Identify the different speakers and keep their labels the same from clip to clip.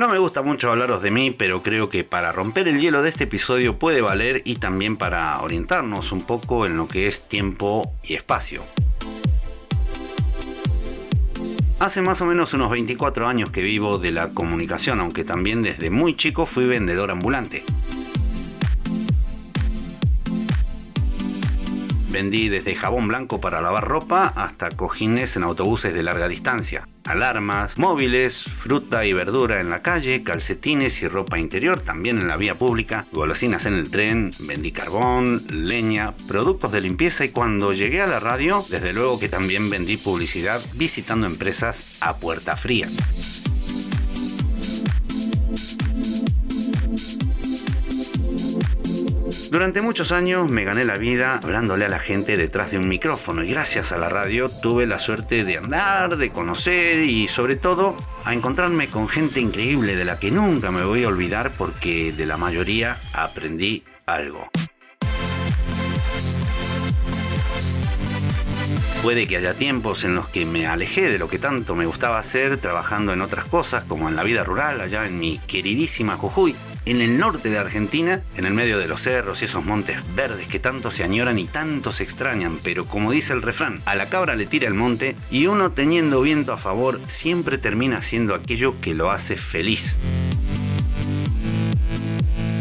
Speaker 1: No me gusta mucho hablaros de mí, pero creo que para romper el hielo de este episodio puede valer y también para orientarnos un poco en lo que es tiempo y espacio. Hace más o menos unos 24 años que vivo de la comunicación, aunque también desde muy chico fui vendedor ambulante. Vendí desde jabón blanco para lavar ropa hasta cojines en autobuses de larga distancia, alarmas, móviles, fruta y verdura en la calle, calcetines y ropa interior también en la vía pública, golosinas en el tren, vendí carbón, leña, productos de limpieza y cuando llegué a la radio, desde luego que también vendí publicidad visitando empresas a puerta fría. Durante muchos años me gané la vida hablándole a la gente detrás de un micrófono y gracias a la radio tuve la suerte de andar, de conocer y sobre todo a encontrarme con gente increíble de la que nunca me voy a olvidar porque de la mayoría aprendí algo. Puede que haya tiempos en los que me alejé de lo que tanto me gustaba hacer trabajando en otras cosas como en la vida rural allá en mi queridísima Jujuy en el norte de Argentina, en el medio de los cerros y esos montes verdes que tanto se añoran y tanto se extrañan, pero como dice el refrán, a la cabra le tira el monte y uno teniendo viento a favor siempre termina haciendo aquello que lo hace feliz.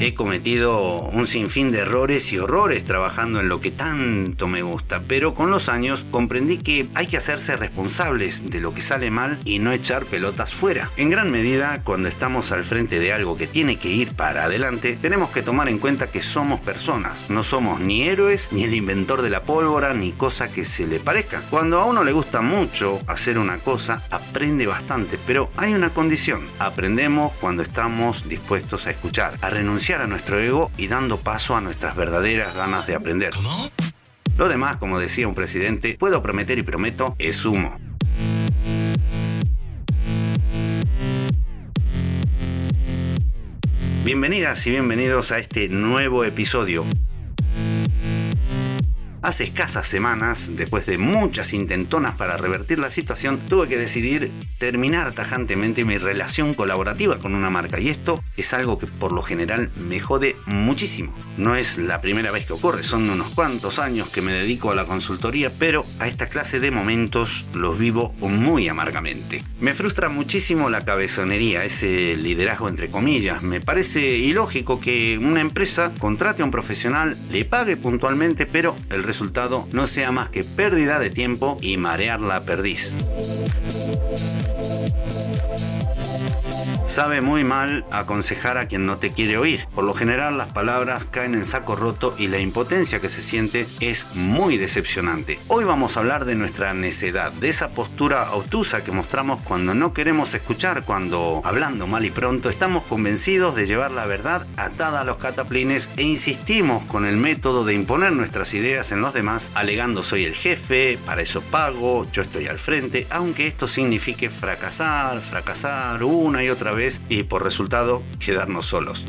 Speaker 1: He cometido un sinfín de errores y horrores trabajando en lo que tanto me gusta, pero con los años comprendí que hay que hacerse responsables de lo que sale mal y no echar pelotas fuera. En gran medida, cuando estamos al frente de algo que tiene que ir para adelante, tenemos que tomar en cuenta que somos personas, no somos ni héroes, ni el inventor de la pólvora, ni cosa que se le parezca. Cuando a uno le gusta mucho hacer una cosa, aprende bastante, pero hay una condición, aprendemos cuando estamos dispuestos a escuchar, a renunciar a nuestro ego y dando paso a nuestras verdaderas ganas de aprender. Lo demás, como decía un presidente, puedo prometer y prometo, es humo. Bienvenidas y bienvenidos a este nuevo episodio. Hace escasas semanas, después de muchas intentonas para revertir la situación, tuve que decidir terminar tajantemente mi relación colaborativa con una marca y esto es algo que por lo general me jode muchísimo. No es la primera vez que ocurre, son unos cuantos años que me dedico a la consultoría, pero a esta clase de momentos los vivo muy amargamente. Me frustra muchísimo la cabezonería, ese liderazgo entre comillas. Me parece ilógico que una empresa contrate a un profesional, le pague puntualmente, pero el resultado no sea más que pérdida de tiempo y marear la perdiz. Sabe muy mal aconsejar a quien no te quiere oír. Por lo general las palabras caen en saco roto y la impotencia que se siente es muy decepcionante. Hoy vamos a hablar de nuestra necedad, de esa postura obtusa que mostramos cuando no queremos escuchar, cuando, hablando mal y pronto, estamos convencidos de llevar la verdad atada a los cataplines e insistimos con el método de imponer nuestras ideas en los demás, alegando soy el jefe, para eso pago, yo estoy al frente, aunque esto signifique fracasar, fracasar una y otra vez y por resultado quedarnos solos.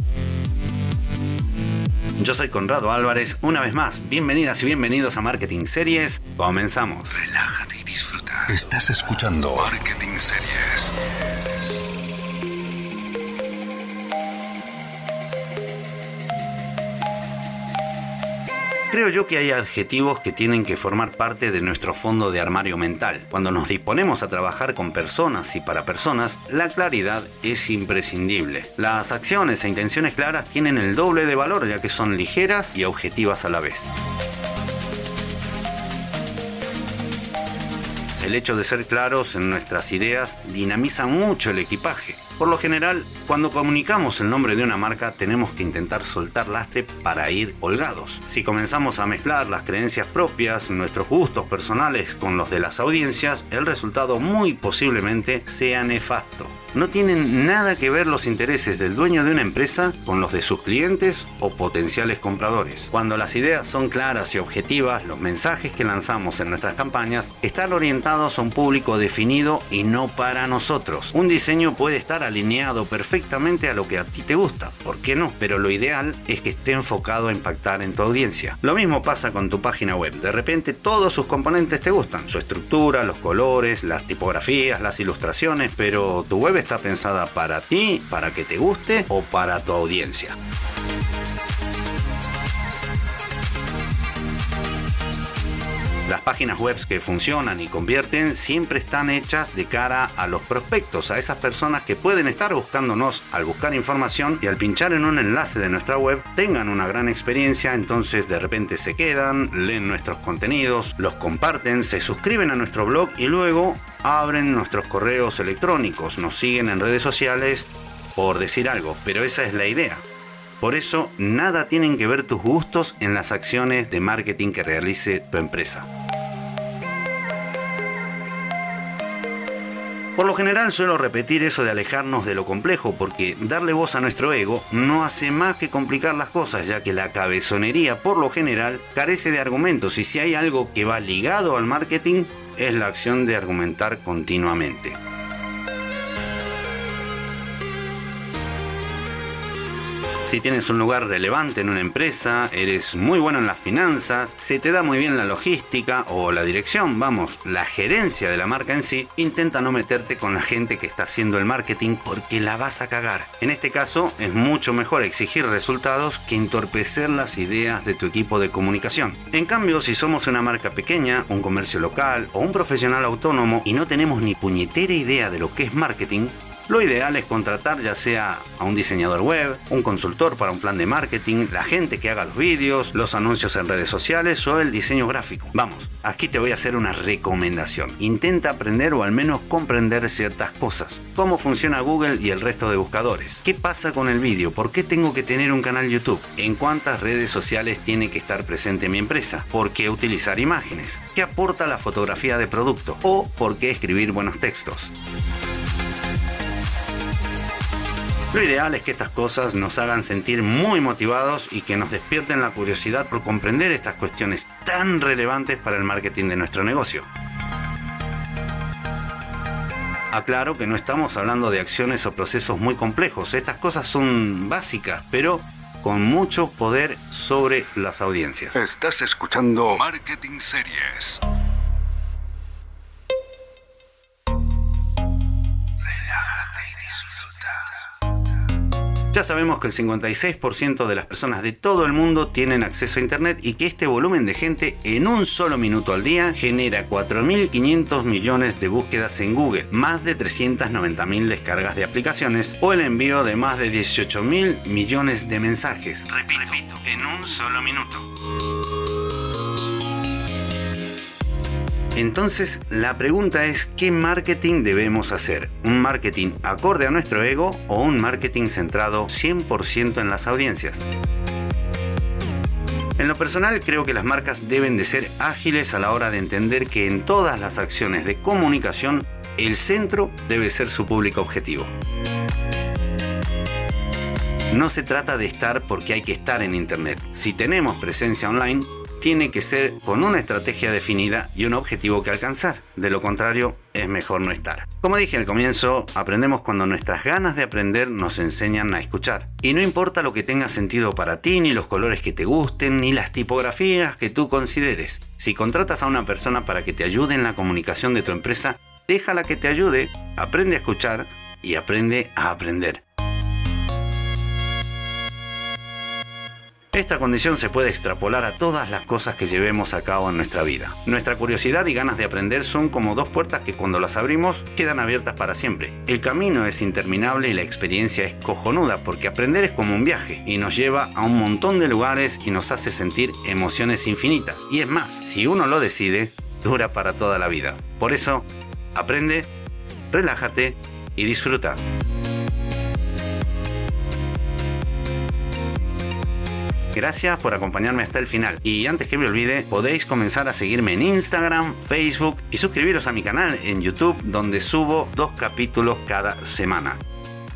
Speaker 1: Yo soy Conrado Álvarez, una vez más, bienvenidas y bienvenidos a Marketing Series. Comenzamos.
Speaker 2: Relájate y disfruta. Estás escuchando Marketing Series.
Speaker 1: Creo yo que hay adjetivos que tienen que formar parte de nuestro fondo de armario mental. Cuando nos disponemos a trabajar con personas y para personas, la claridad es imprescindible. Las acciones e intenciones claras tienen el doble de valor ya que son ligeras y objetivas a la vez. El hecho de ser claros en nuestras ideas dinamiza mucho el equipaje. Por lo general, cuando comunicamos el nombre de una marca tenemos que intentar soltar lastre para ir holgados. Si comenzamos a mezclar las creencias propias, nuestros gustos personales con los de las audiencias, el resultado muy posiblemente sea nefasto. No tienen nada que ver los intereses del dueño de una empresa con los de sus clientes o potenciales compradores. Cuando las ideas son claras y objetivas, los mensajes que lanzamos en nuestras campañas están orientados a un público definido y no para nosotros. Un diseño puede estar alineado perfectamente a lo que a ti te gusta, ¿por qué no? Pero lo ideal es que esté enfocado a impactar en tu audiencia. Lo mismo pasa con tu página web. De repente todos sus componentes te gustan, su estructura, los colores, las tipografías, las ilustraciones, pero tu web está pensada para ti, para que te guste o para tu audiencia. Las páginas web que funcionan y convierten siempre están hechas de cara a los prospectos, a esas personas que pueden estar buscándonos al buscar información y al pinchar en un enlace de nuestra web tengan una gran experiencia, entonces de repente se quedan, leen nuestros contenidos, los comparten, se suscriben a nuestro blog y luego abren nuestros correos electrónicos, nos siguen en redes sociales por decir algo, pero esa es la idea. Por eso, nada tienen que ver tus gustos en las acciones de marketing que realice tu empresa. Por lo general suelo repetir eso de alejarnos de lo complejo porque darle voz a nuestro ego no hace más que complicar las cosas ya que la cabezonería por lo general carece de argumentos y si hay algo que va ligado al marketing es la acción de argumentar continuamente. Si tienes un lugar relevante en una empresa, eres muy bueno en las finanzas, se te da muy bien la logística o la dirección, vamos, la gerencia de la marca en sí, intenta no meterte con la gente que está haciendo el marketing porque la vas a cagar. En este caso, es mucho mejor exigir resultados que entorpecer las ideas de tu equipo de comunicación. En cambio, si somos una marca pequeña, un comercio local o un profesional autónomo y no tenemos ni puñetera idea de lo que es marketing, lo ideal es contratar ya sea a un diseñador web, un consultor para un plan de marketing, la gente que haga los vídeos, los anuncios en redes sociales o el diseño gráfico. Vamos, aquí te voy a hacer una recomendación. Intenta aprender o al menos comprender ciertas cosas. Cómo funciona Google y el resto de buscadores. ¿Qué pasa con el vídeo? ¿Por qué tengo que tener un canal YouTube? ¿En cuántas redes sociales tiene que estar presente mi empresa? ¿Por qué utilizar imágenes? ¿Qué aporta la fotografía de producto? ¿O por qué escribir buenos textos? Lo ideal es que estas cosas nos hagan sentir muy motivados y que nos despierten la curiosidad por comprender estas cuestiones tan relevantes para el marketing de nuestro negocio. Aclaro que no estamos hablando de acciones o procesos muy complejos, estas cosas son básicas, pero con mucho poder sobre las audiencias.
Speaker 2: Estás escuchando Marketing Series.
Speaker 1: Ya sabemos que el 56% de las personas de todo el mundo tienen acceso a Internet y que este volumen de gente en un solo minuto al día genera 4.500 millones de búsquedas en Google, más de 390.000 descargas de aplicaciones o el envío de más de 18.000 millones de mensajes. Repito, en un solo minuto. Entonces, la pregunta es, ¿qué marketing debemos hacer? ¿Un marketing acorde a nuestro ego o un marketing centrado 100% en las audiencias? En lo personal creo que las marcas deben de ser ágiles a la hora de entender que en todas las acciones de comunicación el centro debe ser su público objetivo. No se trata de estar porque hay que estar en Internet. Si tenemos presencia online, tiene que ser con una estrategia definida y un objetivo que alcanzar. De lo contrario, es mejor no estar. Como dije al comienzo, aprendemos cuando nuestras ganas de aprender nos enseñan a escuchar. Y no importa lo que tenga sentido para ti, ni los colores que te gusten, ni las tipografías que tú consideres. Si contratas a una persona para que te ayude en la comunicación de tu empresa, déjala que te ayude, aprende a escuchar y aprende a aprender. Esta condición se puede extrapolar a todas las cosas que llevemos a cabo en nuestra vida. Nuestra curiosidad y ganas de aprender son como dos puertas que cuando las abrimos quedan abiertas para siempre. El camino es interminable y la experiencia es cojonuda porque aprender es como un viaje y nos lleva a un montón de lugares y nos hace sentir emociones infinitas. Y es más, si uno lo decide, dura para toda la vida. Por eso, aprende, relájate y disfruta. Gracias por acompañarme hasta el final. Y antes que me olvide, podéis comenzar a seguirme en Instagram, Facebook y suscribiros a mi canal en YouTube donde subo dos capítulos cada semana.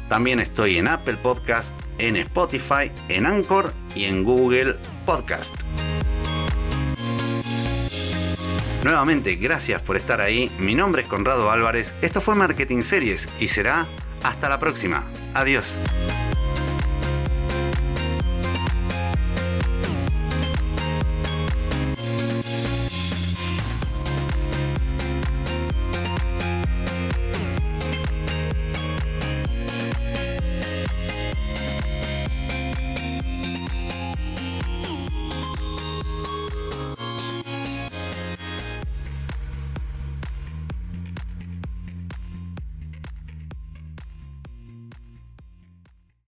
Speaker 1: También estoy en Apple Podcast, en Spotify, en Anchor y en Google Podcast. Nuevamente, gracias por estar ahí. Mi nombre es Conrado Álvarez. Esto fue Marketing Series y será hasta la próxima. Adiós.